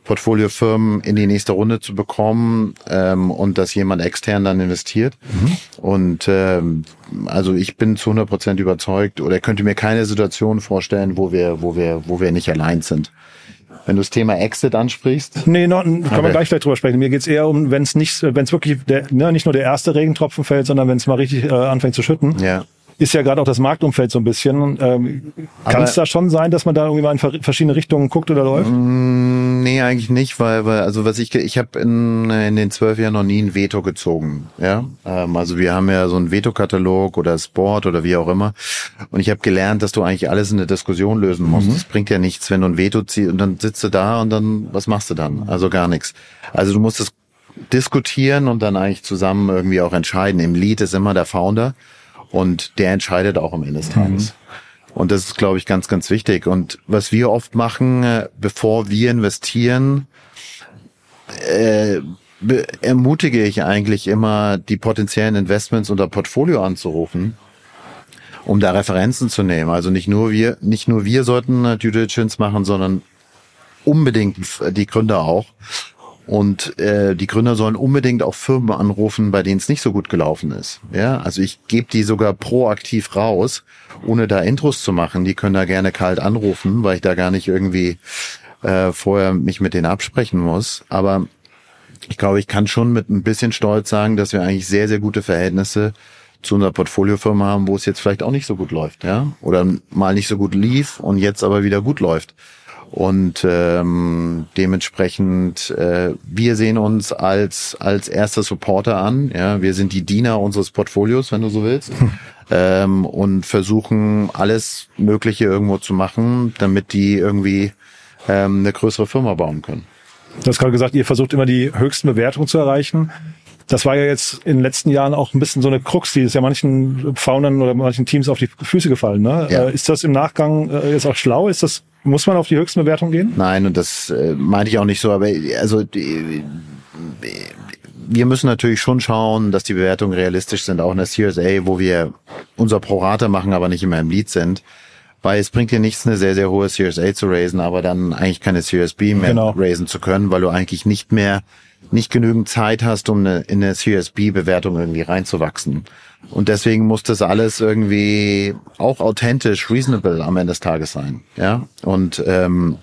Speaker 4: Portfoliofirmen in die nächste Runde zu bekommen ähm, und dass jemand extern dann investiert. Mhm. Und ähm, also ich bin zu 100 Prozent überzeugt oder könnte mir keine Situation vorstellen, wo wir, wo wir, wo wir nicht allein sind. Wenn du das Thema Exit ansprichst.
Speaker 1: Nee, no, kann okay. man gleich drüber sprechen. Mir geht's eher um, wenn es nicht, wenn es wirklich der, ne, nicht nur der erste Regentropfen fällt, sondern wenn es mal richtig äh, anfängt zu schütten.
Speaker 4: Ja
Speaker 1: ist ja gerade auch das Marktumfeld so ein bisschen. Ähm, Kann es da schon sein, dass man da irgendwie mal in verschiedene Richtungen guckt oder läuft?
Speaker 4: Mm, nee, eigentlich nicht, weil, weil also was ich ich habe in, in den zwölf Jahren noch nie ein Veto gezogen. Ja, ähm, also wir haben ja so einen Veto-Katalog oder Sport oder wie auch immer. Und ich habe gelernt, dass du eigentlich alles in der Diskussion lösen musst. Mhm. bringt ja nichts, wenn du ein Veto ziehst und dann sitzt du da und dann was machst du dann? Also gar nichts. Also du musst es diskutieren und dann eigentlich zusammen irgendwie auch entscheiden. Im Lead ist immer der Founder. Und der entscheidet auch am Ende des Tages. Mhm. Und das ist, glaube ich, ganz, ganz wichtig. Und was wir oft machen, äh, bevor wir investieren, äh, ermutige ich eigentlich immer, die potenziellen Investments unter Portfolio anzurufen, um da Referenzen zu nehmen. Also nicht nur wir, nicht nur wir sollten Due Diligence machen, sondern unbedingt die Gründer auch. Und äh, die Gründer sollen unbedingt auch Firmen anrufen, bei denen es nicht so gut gelaufen ist. Ja, also ich gebe die sogar proaktiv raus, ohne da Intros zu machen. Die können da gerne kalt anrufen, weil ich da gar nicht irgendwie äh, vorher mich mit denen absprechen muss. Aber ich glaube, ich kann schon mit ein bisschen Stolz sagen, dass wir eigentlich sehr, sehr gute Verhältnisse zu unserer Portfoliofirma haben, wo es jetzt vielleicht auch nicht so gut läuft, ja, oder mal nicht so gut lief und jetzt aber wieder gut läuft. Und ähm, dementsprechend, äh, wir sehen uns als als erster Supporter an. Ja, wir sind die Diener unseres Portfolios, wenn du so willst, hm. ähm, und versuchen alles Mögliche irgendwo zu machen, damit die irgendwie ähm, eine größere Firma bauen können.
Speaker 1: Du hast gerade gesagt, ihr versucht immer die höchsten Bewertungen zu erreichen. Das war ja jetzt in den letzten Jahren auch ein bisschen so eine Krux, die ist ja manchen Foundern oder manchen Teams auf die Füße gefallen. Ne? Ja. Äh, ist das im Nachgang äh, jetzt auch schlau? Ist das, muss man auf die höchsten Bewertungen gehen?
Speaker 4: Nein, und das äh, meinte ich auch nicht so, aber also die, wir müssen natürlich schon schauen, dass die Bewertungen realistisch sind, auch in der Series A, wo wir unser Prorate machen, aber nicht immer im Lead sind. Weil es bringt dir nichts, eine sehr, sehr hohe Series A zu raisen, aber dann eigentlich keine Series B mehr genau. raisen zu können, weil du eigentlich nicht mehr nicht genügend Zeit hast, um eine, in eine CSB-Bewertung irgendwie reinzuwachsen. Und deswegen muss das alles irgendwie auch authentisch, reasonable am Ende des Tages sein. Ja. Und ähm,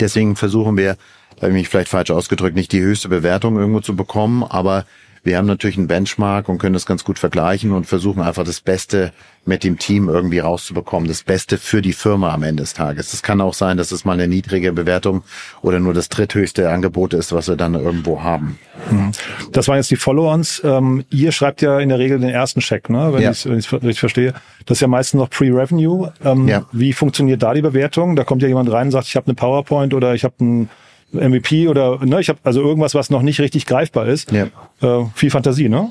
Speaker 4: deswegen versuchen wir, da habe ich mich vielleicht falsch ausgedrückt, nicht die höchste Bewertung irgendwo zu bekommen, aber wir haben natürlich einen Benchmark und können das ganz gut vergleichen und versuchen einfach das Beste mit dem Team irgendwie rauszubekommen. Das Beste für die Firma am Ende des Tages. Es kann auch sein, dass es mal eine niedrige Bewertung oder nur das dritthöchste Angebot ist, was wir dann irgendwo haben.
Speaker 1: Mhm. Das waren jetzt die Follow-ons. Ähm, ihr schreibt ja in der Regel den ersten Check, ne? wenn ja. ich es richtig verstehe. Das ist ja meistens noch Pre-Revenue. Ähm, ja. Wie funktioniert da die Bewertung? Da kommt ja jemand rein und sagt, ich habe eine PowerPoint oder ich habe ein MVP oder ne, ich habe also irgendwas, was noch nicht richtig greifbar ist. Ja. Äh, viel Fantasie, ne?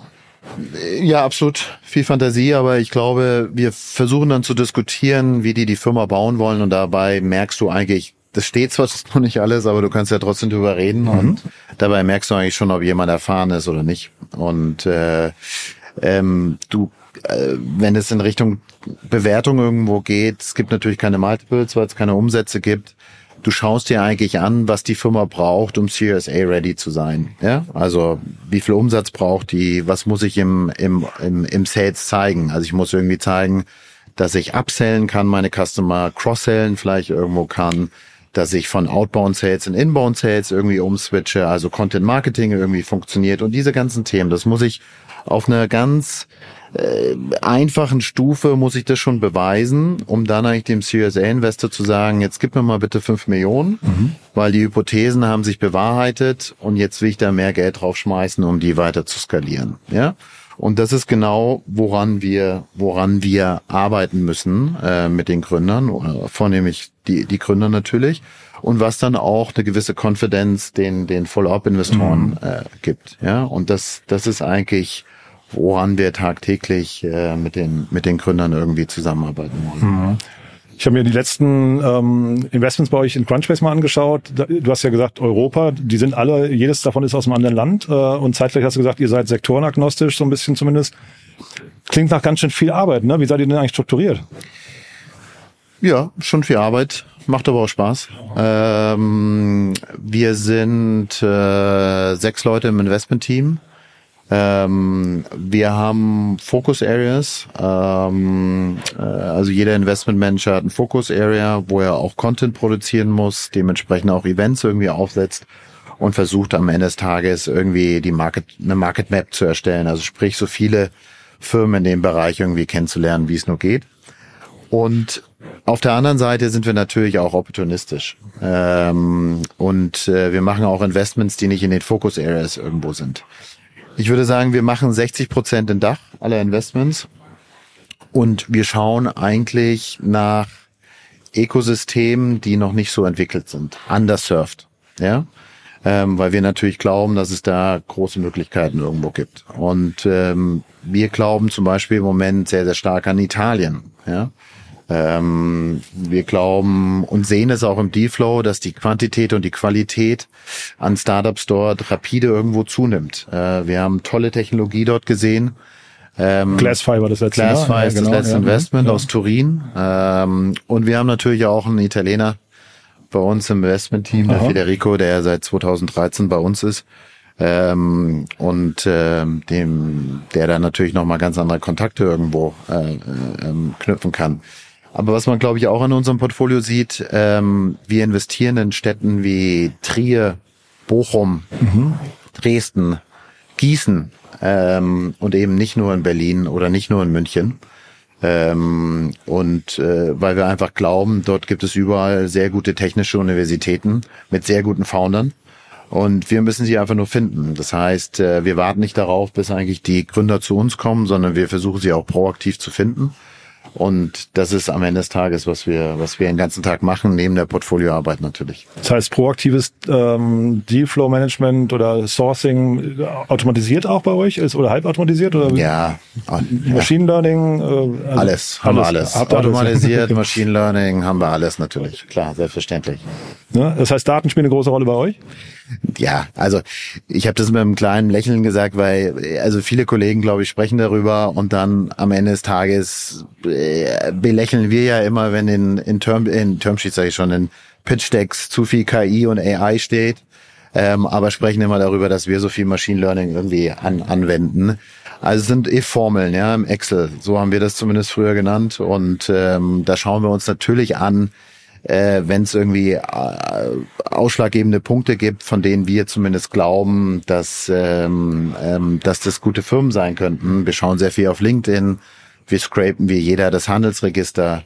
Speaker 4: Ja, absolut. Viel Fantasie, aber ich glaube, wir versuchen dann zu diskutieren, wie die die Firma bauen wollen und dabei merkst du eigentlich, das steht zwar noch nicht alles, aber du kannst ja trotzdem drüber reden mhm. und dabei merkst du eigentlich schon, ob jemand erfahren ist oder nicht. Und äh, ähm, du, äh, wenn es in Richtung Bewertung irgendwo geht, es gibt natürlich keine Multiples, weil es keine Umsätze gibt du schaust dir eigentlich an, was die Firma braucht, um CSA ready zu sein. Ja, also wie viel Umsatz braucht die, was muss ich im, im, im, im Sales zeigen? Also ich muss irgendwie zeigen, dass ich upsellen kann, meine Customer cross-sellen vielleicht irgendwo kann, dass ich von Outbound Sales in Inbound Sales irgendwie umswitche, also Content Marketing irgendwie funktioniert und diese ganzen Themen, das muss ich auf einer ganz äh, einfachen Stufe muss ich das schon beweisen, um dann eigentlich dem CSA-Investor zu sagen, jetzt gib mir mal bitte fünf Millionen, mhm. weil die Hypothesen haben sich bewahrheitet und jetzt will ich da mehr Geld draufschmeißen, um die weiter zu skalieren. Ja. Und das ist genau, woran wir, woran wir arbeiten müssen äh, mit den Gründern, oder vornehmlich die, die Gründer natürlich, und was dann auch eine gewisse Confidence den, den Follow-up-Investoren mhm. äh, gibt. Ja, und das, das ist eigentlich woran wir tagtäglich äh, mit, den, mit den Gründern irgendwie zusammenarbeiten wollen.
Speaker 1: Mhm. Ich habe mir die letzten ähm, Investments bei euch in Crunchbase mal angeschaut. Du hast ja gesagt, Europa, die sind alle, jedes davon ist aus einem anderen Land. Äh, und zeitgleich hast du gesagt, ihr seid sektorenagnostisch, so ein bisschen zumindest. Klingt nach ganz schön viel Arbeit, ne? Wie seid ihr denn eigentlich strukturiert?
Speaker 4: Ja, schon viel Arbeit. Macht aber auch Spaß. Ähm, wir sind äh, sechs Leute im Investment-Team. Ähm, wir haben Focus Areas. Ähm, äh, also jeder Investment Manager hat ein Focus Area, wo er auch Content produzieren muss, dementsprechend auch Events irgendwie aufsetzt und versucht am Ende des Tages irgendwie die Market, eine Market Map zu erstellen. Also sprich, so viele Firmen in dem Bereich irgendwie kennenzulernen, wie es nur geht. Und auf der anderen Seite sind wir natürlich auch opportunistisch. Ähm, und äh, wir machen auch Investments, die nicht in den Focus Areas irgendwo sind. Ich würde sagen, wir machen 60 Prozent in Dach aller Investments und wir schauen eigentlich nach Ökosystemen, die noch nicht so entwickelt sind, underserved, ja, ähm, weil wir natürlich glauben, dass es da große Möglichkeiten irgendwo gibt. Und ähm, wir glauben zum Beispiel im Moment sehr, sehr stark an Italien, ja. Ähm, wir glauben und sehen es auch im D-Flow, dass die Quantität und die Qualität an Startups dort rapide irgendwo zunimmt. Äh, wir haben tolle Technologie dort gesehen.
Speaker 1: Ähm, Glassfiber das letzte
Speaker 4: Glassfiber ist ja, genau, das letzte ja, Investment ja. aus Turin. Ähm, und wir haben natürlich auch einen Italiener bei uns im Investment-Team, der Federico, der seit 2013 bei uns ist. Ähm, und äh, dem, der da natürlich nochmal ganz andere Kontakte irgendwo äh, äh, ähm, knüpfen kann. Aber was man, glaube ich, auch an unserem Portfolio sieht, ähm, wir investieren in Städten wie Trier, Bochum, mhm. Dresden, Gießen ähm, und eben nicht nur in Berlin oder nicht nur in München. Ähm, und äh, weil wir einfach glauben, dort gibt es überall sehr gute technische Universitäten mit sehr guten Foundern. Und wir müssen sie einfach nur finden. Das heißt, äh, wir warten nicht darauf, bis eigentlich die Gründer zu uns kommen, sondern wir versuchen sie auch proaktiv zu finden. Und das ist am Ende des Tages, was wir, was wir den ganzen Tag machen, neben der Portfolioarbeit natürlich.
Speaker 1: Das heißt, proaktives ähm, Dealflow-Management oder Sourcing automatisiert auch bei euch ist oder halbautomatisiert oder
Speaker 4: ja,
Speaker 1: Machine Learning?
Speaker 4: Äh, also alles, haben alles. wir alles. Habt Automatisiert, alles. Machine Learning haben wir alles natürlich. Klar, selbstverständlich.
Speaker 1: Ja, das heißt, Daten spielen eine große Rolle bei euch?
Speaker 4: Ja, also ich habe das mit einem kleinen Lächeln gesagt, weil also viele Kollegen, glaube ich, sprechen darüber und dann am Ende des Tages äh, belächeln wir ja immer, wenn in, in, Term, in Termsheets, sage ich schon, in Pitch Decks zu viel KI und AI steht, ähm, aber sprechen immer darüber, dass wir so viel Machine Learning irgendwie an, anwenden. Also es sind if-Formeln, ja, im Excel. So haben wir das zumindest früher genannt. Und ähm, da schauen wir uns natürlich an, äh, wenn es irgendwie äh, ausschlaggebende Punkte gibt, von denen wir zumindest glauben, dass, ähm, ähm, dass das gute Firmen sein könnten. Wir schauen sehr viel auf LinkedIn, wir scrapen wie jeder das Handelsregister,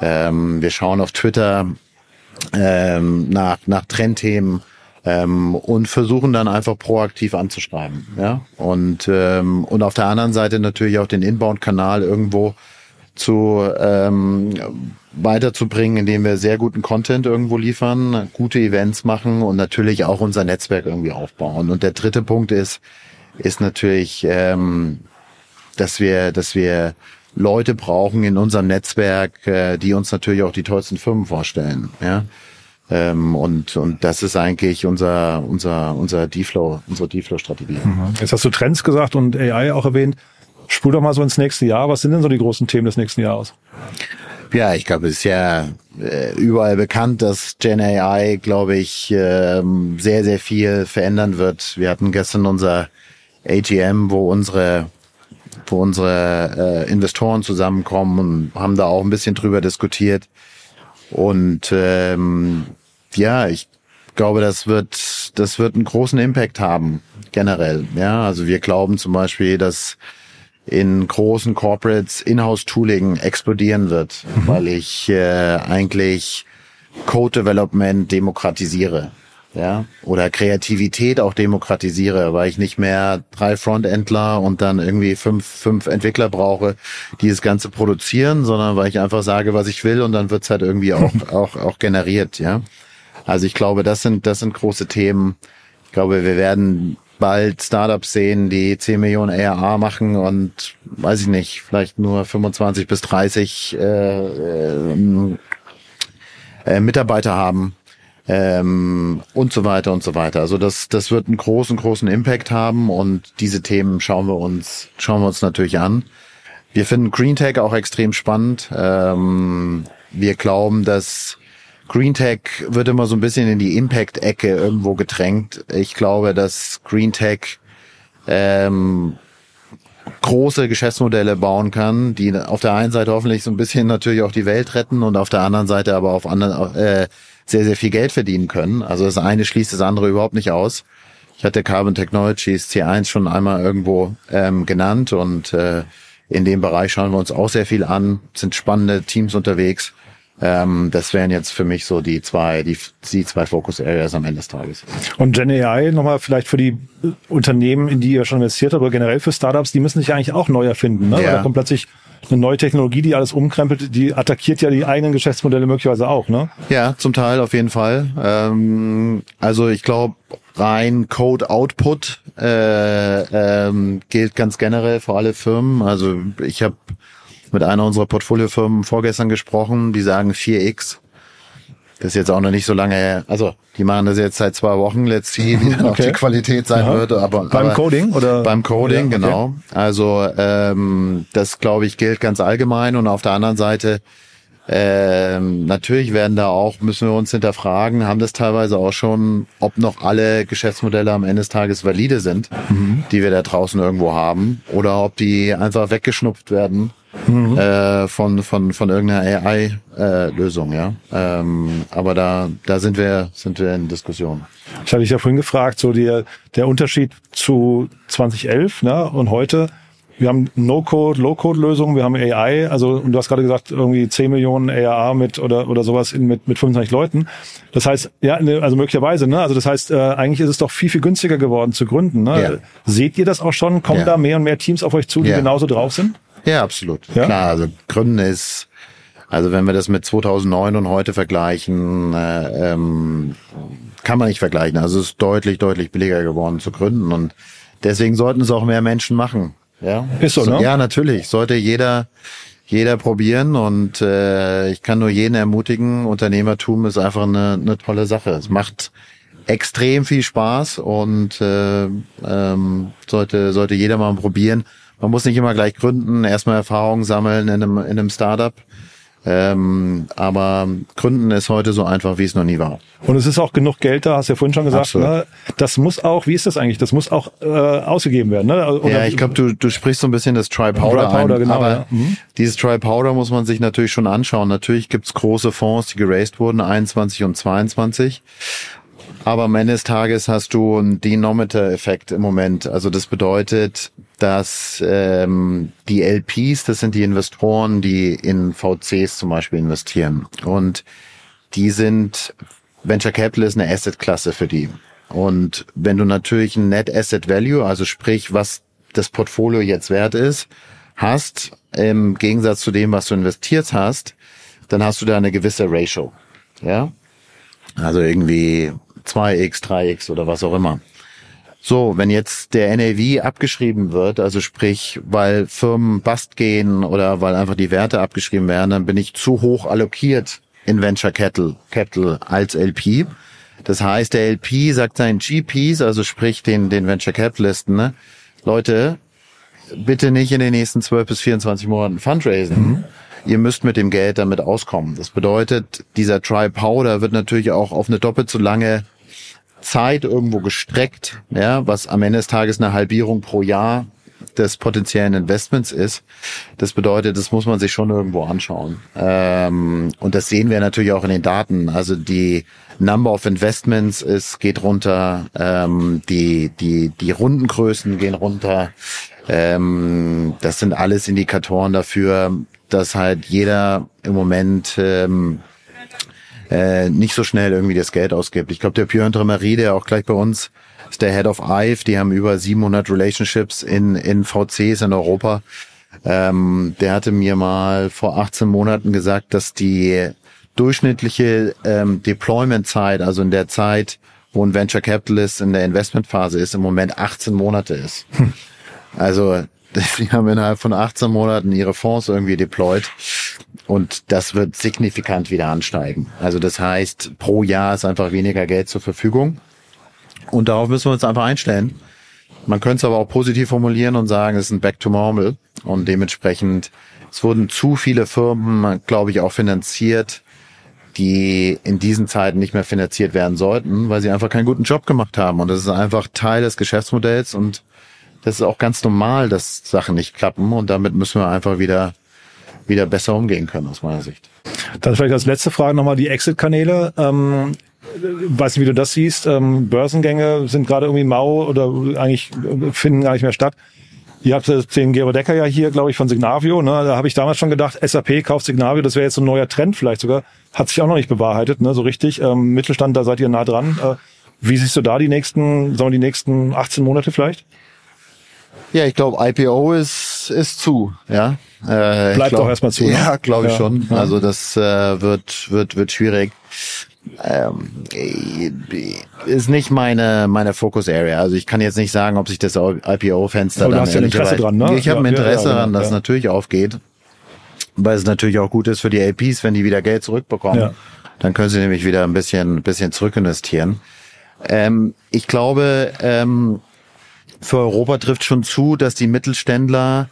Speaker 4: ähm, wir schauen auf Twitter ähm, nach, nach Trendthemen ähm, und versuchen dann einfach proaktiv anzuschreiben. Ja? Und, ähm, und auf der anderen Seite natürlich auch den Inbound-Kanal irgendwo zu ähm, weiterzubringen, indem wir sehr guten Content irgendwo liefern, gute Events machen und natürlich auch unser Netzwerk irgendwie aufbauen. Und der dritte Punkt ist, ist natürlich, ähm, dass wir, dass wir Leute brauchen in unserem Netzwerk, äh, die uns natürlich auch die tollsten Firmen vorstellen. Ja. Ähm, und, und das ist eigentlich unser, unser, unser D-Flow, unsere D-Flow-Strategie.
Speaker 1: Mhm. Jetzt hast du Trends gesagt und AI auch erwähnt. Spul doch mal so ins nächste Jahr. Was sind denn so die großen Themen des nächsten Jahres?
Speaker 4: Ja, ich glaube, es ist ja äh, überall bekannt, dass Gen AI, glaube ich, äh, sehr, sehr viel verändern wird. Wir hatten gestern unser AGM, wo unsere wo unsere äh, Investoren zusammenkommen und haben da auch ein bisschen drüber diskutiert. Und ähm, ja, ich glaube, das wird, das wird einen großen Impact haben, generell. Ja, also wir glauben zum Beispiel, dass in großen Corporates Inhouse-Tooling explodieren wird, mhm. weil ich äh, eigentlich Code Development demokratisiere ja, oder Kreativität auch demokratisiere, weil ich nicht mehr drei Frontendler und dann irgendwie fünf, fünf Entwickler brauche, die das Ganze produzieren, sondern weil ich einfach sage, was ich will und dann wird's halt irgendwie auch, auch, auch generiert, ja. Also ich glaube, das sind, das sind große Themen. Ich glaube, wir werden bald Startups sehen, die 10 Millionen ARA machen und weiß ich nicht, vielleicht nur 25 bis 30 äh, äh, äh, Mitarbeiter haben ähm, und so weiter und so weiter. Also das, das wird einen großen, großen Impact haben und diese Themen schauen wir uns, schauen wir uns natürlich an. Wir finden Green Tech auch extrem spannend. Ähm, wir glauben, dass Green Tech wird immer so ein bisschen in die Impact-Ecke irgendwo gedrängt. Ich glaube, dass Green Tech ähm, große Geschäftsmodelle bauen kann, die auf der einen Seite hoffentlich so ein bisschen natürlich auch die Welt retten und auf der anderen Seite aber auf anderen äh, sehr, sehr viel Geld verdienen können. Also das eine schließt das andere überhaupt nicht aus. Ich hatte Carbon Technologies C1 schon einmal irgendwo ähm, genannt und äh, in dem Bereich schauen wir uns auch sehr viel an, sind spannende Teams unterwegs. Ähm, das wären jetzt für mich so die zwei, die, die zwei Focus Areas am Ende des Tages.
Speaker 1: Und Gen AI nochmal vielleicht für die Unternehmen, in die ihr schon investiert habt oder generell für Startups, die müssen sich eigentlich auch neu erfinden. Ne? Ja. Weil da kommt plötzlich eine neue Technologie, die alles umkrempelt, die attackiert ja die eigenen Geschäftsmodelle möglicherweise auch, ne?
Speaker 4: Ja, zum Teil auf jeden Fall. Ähm, also ich glaube, rein Code Output äh, ähm, gilt ganz generell für alle Firmen. Also ich habe mit einer unserer Portfoliofirmen vorgestern gesprochen, die sagen 4x. Das ist jetzt auch noch nicht so lange her. Also, die machen das jetzt seit zwei Wochen. Let's see, wie dann okay. auch die Qualität sein ja. würde. Aber
Speaker 1: beim
Speaker 4: aber
Speaker 1: Coding oder
Speaker 4: beim Coding ja, okay. genau. Also ähm, das glaube ich gilt ganz allgemein. Und auf der anderen Seite ähm, natürlich werden da auch müssen wir uns hinterfragen, haben das teilweise auch schon, ob noch alle Geschäftsmodelle am Ende des Tages valide sind, mhm. die wir da draußen irgendwo haben, oder ob die einfach weggeschnupft werden mhm. äh, von, von, von irgendeiner AI-Lösung, äh, ja. Ähm, aber da, da sind wir, sind wir in Diskussion.
Speaker 1: Ich hatte dich ja vorhin gefragt, so der, der Unterschied zu 2011 ne, und heute. Wir haben No-Code, Low-Code-Lösungen, wir haben AI, also und du hast gerade gesagt, irgendwie 10 Millionen ARA mit oder oder sowas in, mit mit 25 Leuten. Das heißt, ja, ne, also möglicherweise, ne? Also das heißt, äh, eigentlich ist es doch viel viel günstiger geworden zu gründen. Ne? Ja. Seht ihr das auch schon? Kommen ja. da mehr und mehr Teams auf euch zu, die ja. genauso drauf sind?
Speaker 4: Ja, absolut. Ja? Klar, also Gründen ist, also wenn wir das mit 2009 und heute vergleichen, äh, ähm, kann man nicht vergleichen. Also es ist deutlich, deutlich billiger geworden zu gründen und deswegen sollten es auch mehr Menschen machen. Ja,
Speaker 1: ist so, ne?
Speaker 4: Ja, natürlich. Sollte jeder jeder probieren und äh, ich kann nur jeden ermutigen, Unternehmertum ist einfach eine, eine tolle Sache. Es macht extrem viel Spaß und äh, ähm, sollte sollte jeder mal probieren man muss nicht immer gleich gründen, erstmal Erfahrungen sammeln in einem, in einem Startup. Ähm, aber Gründen ist heute so einfach, wie es noch nie war.
Speaker 1: Und es ist auch genug Geld da, hast du ja vorhin schon gesagt. Ne? Das muss auch, wie ist das eigentlich? Das muss auch äh, ausgegeben werden. Ne? Oder,
Speaker 4: ja, ich glaube, du, du sprichst so ein bisschen das Dry Powder,
Speaker 1: Dry Powder,
Speaker 4: ein,
Speaker 1: genau,
Speaker 4: aber
Speaker 1: ja. Mhm.
Speaker 4: dieses Dry Powder muss man sich natürlich schon anschauen. Natürlich gibt's große Fonds, die geraced wurden, 21 und 22. Aber am Ende des Tages hast du einen Denominator-Effekt im Moment. Also das bedeutet, dass ähm, die LPs, das sind die Investoren, die in VCs zum Beispiel investieren. Und die sind, Venture Capital ist eine Asset-Klasse für die. Und wenn du natürlich ein Net Asset Value, also sprich, was das Portfolio jetzt wert ist, hast, im Gegensatz zu dem, was du investiert hast, dann hast du da eine gewisse Ratio. Ja? Also irgendwie 2x, 3x oder was auch immer. So, wenn jetzt der NAV abgeschrieben wird, also sprich, weil Firmen bust gehen oder weil einfach die Werte abgeschrieben werden, dann bin ich zu hoch allokiert in Venture Capital, Capital als LP. Das heißt, der LP sagt seinen GPs, also sprich den, den Venture Capitalisten, ne, Leute, bitte nicht in den nächsten 12 bis 24 Monaten Fundraising. Ihr müsst mit dem Geld damit auskommen. Das bedeutet, dieser Dry Powder wird natürlich auch auf eine doppelt so lange Zeit irgendwo gestreckt, ja, was am Ende des Tages eine Halbierung pro Jahr des potenziellen Investments ist. Das bedeutet, das muss man sich schon irgendwo anschauen. Ähm, und das sehen wir natürlich auch in den Daten. Also die Number of Investments es geht runter, ähm, die die die Rundengrößen gehen runter. Ähm, das sind alles Indikatoren dafür, dass halt jeder im Moment ähm, äh, nicht so schnell irgendwie das Geld ausgibt. Ich glaube, der Björn Dremmery, der auch gleich bei uns ist der Head of IVE, die haben über 700 Relationships in, in VCs in Europa. Ähm, der hatte mir mal vor 18 Monaten gesagt, dass die durchschnittliche ähm, Deployment-Zeit, also in der Zeit, wo ein Venture Capitalist in der Investmentphase ist, im Moment 18 Monate ist. Also die haben innerhalb von 18 Monaten ihre Fonds irgendwie deployed und das wird signifikant wieder ansteigen. Also das heißt, pro Jahr ist einfach weniger Geld zur Verfügung und darauf müssen wir uns einfach einstellen. Man könnte es aber auch positiv formulieren und sagen, es ist ein Back to Normal und dementsprechend, es wurden zu viele Firmen, glaube ich, auch finanziert, die in diesen Zeiten nicht mehr finanziert werden sollten, weil sie einfach keinen guten Job gemacht haben. Und das ist einfach Teil des Geschäftsmodells und das ist auch ganz normal, dass Sachen nicht klappen und damit müssen wir einfach wieder wieder besser umgehen können aus meiner Sicht.
Speaker 1: Dann vielleicht als letzte Frage nochmal die Exit-Kanäle. Ähm, weiß nicht, wie du das siehst. Ähm, Börsengänge sind gerade irgendwie mau oder eigentlich finden gar nicht mehr statt. Ihr habt den Gero Decker ja hier, glaube ich, von Signavio. Ne? Da habe ich damals schon gedacht, SAP kauft Signavio, das wäre jetzt so ein neuer Trend vielleicht sogar. Hat sich auch noch nicht bewahrheitet, ne? so richtig. Ähm, Mittelstand, da seid ihr nah dran. Äh, wie siehst du da die nächsten, sagen wir, die nächsten 18 Monate vielleicht?
Speaker 4: Ja, ich glaube, IPO ist, ist zu, ja.
Speaker 1: Äh, Bleibt
Speaker 4: glaub,
Speaker 1: auch erstmal zu. Ne?
Speaker 4: Ja, glaube ich
Speaker 1: Ja.
Speaker 4: schon. Also das äh, wird, wird, wird schwierig. Ähm, ist nicht meine meine Focus Area. Also ich kann jetzt nicht sagen, ob sich das IPO-Fenster
Speaker 1: Aber du
Speaker 4: dann
Speaker 1: hast ja ein Interesse dran, ne?
Speaker 4: Ich habe ein
Speaker 1: Ja, ja,
Speaker 4: Interesse
Speaker 1: ja,
Speaker 4: daran, dass natürlich aufgeht, weil es natürlich auch gut ist für die LPs, wenn die wieder Geld zurückbekommen. Dann können sie nämlich wieder ein bisschen ein bisschen zurück investieren. Ähm, ich glaube, ähm, für Europa trifft schon zu, dass die Mittelständler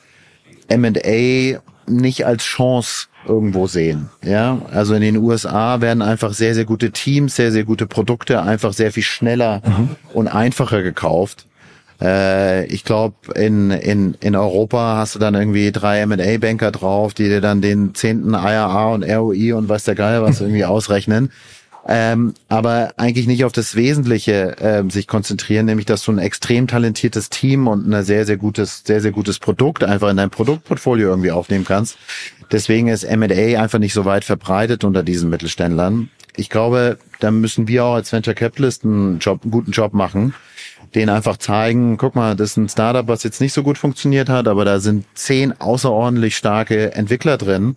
Speaker 4: M&A nicht als Chance irgendwo sehen. Ja, also in den USA werden einfach sehr, sehr gute Teams, sehr, sehr gute Produkte einfach sehr viel schneller und einfacher gekauft. Äh, ich glaube, in, in, in Europa hast du dann irgendwie drei M&A-Banker drauf, die dir dann den zehnten IRA und ROI und weiß der Geil was irgendwie ausrechnen. Ähm, aber eigentlich nicht auf das Wesentliche ähm, sich konzentrieren, nämlich dass du ein extrem talentiertes Team und ein sehr, sehr gutes, sehr, sehr gutes Produkt einfach in dein Produktportfolio irgendwie aufnehmen kannst. Deswegen ist M&A einfach nicht so weit verbreitet unter diesen Mittelständlern. Ich glaube, da müssen wir auch als Venture Capitalist einen, Job, einen guten Job machen, denen einfach zeigen, guck mal, das ist ein Startup, was jetzt nicht so gut funktioniert hat, aber da sind zehn außerordentlich starke Entwickler drin.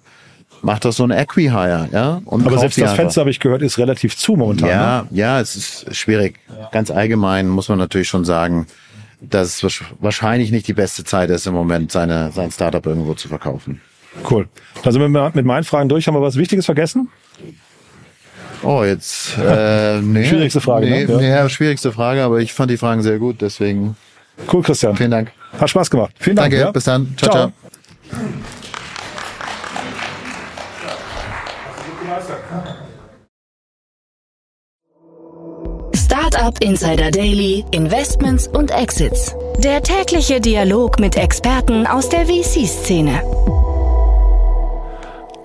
Speaker 4: Mach doch so ein Acqui-Hire, ja? Und
Speaker 1: Aber selbst das
Speaker 4: einfach.
Speaker 1: Fenster, habe ich gehört, ist relativ zu momentan. Ne?
Speaker 4: Ja, ja, es ist schwierig. Ganz allgemein muss man natürlich schon sagen, dass es wahrsch- wahrscheinlich nicht die beste Zeit ist, im Moment seine, sein Startup irgendwo zu verkaufen.
Speaker 1: Cool. Dann sind wir mit- meinen Fragen durch. Haben wir was Wichtiges vergessen?
Speaker 4: Oh, jetzt äh, nee,
Speaker 1: Schwierigste Frage,
Speaker 4: Nee,
Speaker 1: ne? Ja.
Speaker 4: nee, ja, schwierigste Frage, aber ich fand die Fragen sehr gut, deswegen
Speaker 1: Cool, Christian.
Speaker 4: vielen Dank.
Speaker 1: Hat Spaß gemacht. Vielen Dank.
Speaker 4: Danke,
Speaker 1: ja?
Speaker 4: bis dann. ciao. ciao.
Speaker 2: Startup Insider Daily, Investments und Exits. Der tägliche Dialog mit Experten aus der VC-Szene.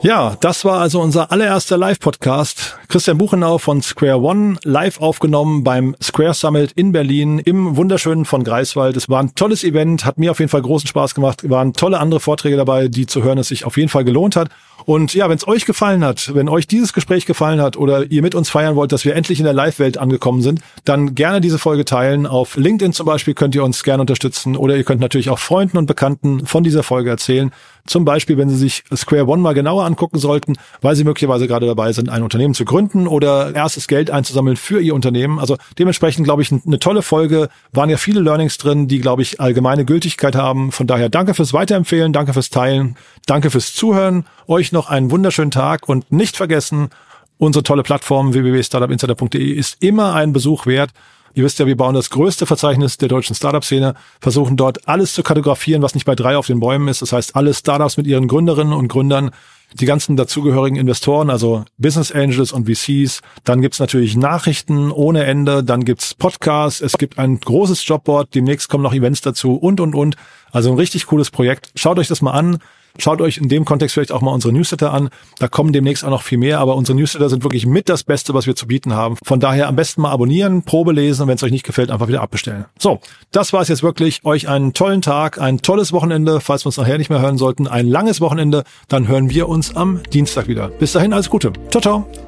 Speaker 1: Ja, das war also unser allererster Live-Podcast. Christian Buchenau von Square One, live aufgenommen beim Square Summit in Berlin im wunderschönen von Greifswald. Es war ein tolles Event, hat mir auf jeden Fall großen Spaß gemacht. Waren tolle andere Vorträge dabei, die zu hören es sich auf jeden Fall gelohnt hat. Und ja, wenn es euch gefallen hat, wenn euch dieses Gespräch gefallen hat oder ihr mit uns feiern wollt, dass wir endlich in der Live-Welt angekommen sind, dann gerne diese Folge teilen. Auf LinkedIn zum Beispiel könnt ihr uns gerne unterstützen oder ihr könnt natürlich auch Freunden und Bekannten von dieser Folge erzählen. Zum Beispiel, wenn Sie sich Square One mal genauer angucken sollten, weil Sie möglicherweise gerade dabei sind, ein Unternehmen zu gründen oder erstes Geld einzusammeln für Ihr Unternehmen. Also dementsprechend, glaube ich, eine tolle Folge. Waren ja viele Learnings drin, die, glaube ich, allgemeine Gültigkeit haben. Von daher danke fürs Weiterempfehlen, danke fürs Teilen, danke fürs Zuhören. Euch noch einen wunderschönen Tag und nicht vergessen, unsere tolle Plattform www.startupinsider.de ist immer ein Besuch wert. Ihr wisst ja, wir bauen das größte Verzeichnis der deutschen Startup-Szene, versuchen dort alles zu kartografieren, was nicht bei drei auf den Bäumen ist. Das heißt, alle Startups mit ihren Gründerinnen und Gründern, die ganzen dazugehörigen Investoren, also Business Angels und VCs. Dann gibt's natürlich Nachrichten ohne Ende, dann gibt's Podcasts, es gibt ein großes Jobboard, demnächst kommen noch Events dazu und, und, und. Also ein richtig cooles Projekt. Schaut euch das mal an. Schaut euch in dem Kontext vielleicht auch mal unsere Newsletter an. Da kommen demnächst auch noch viel mehr, aber unsere Newsletter sind wirklich mit das Beste, was wir zu bieten haben. Von daher am besten mal abonnieren, Probe lesen und wenn es euch nicht gefällt, einfach wieder abbestellen. So, das war es jetzt wirklich. Euch einen tollen Tag, ein tolles Wochenende, falls wir uns nachher nicht mehr hören sollten. Ein langes Wochenende. Dann hören wir uns am Dienstag wieder. Bis dahin alles Gute. Ciao, ciao.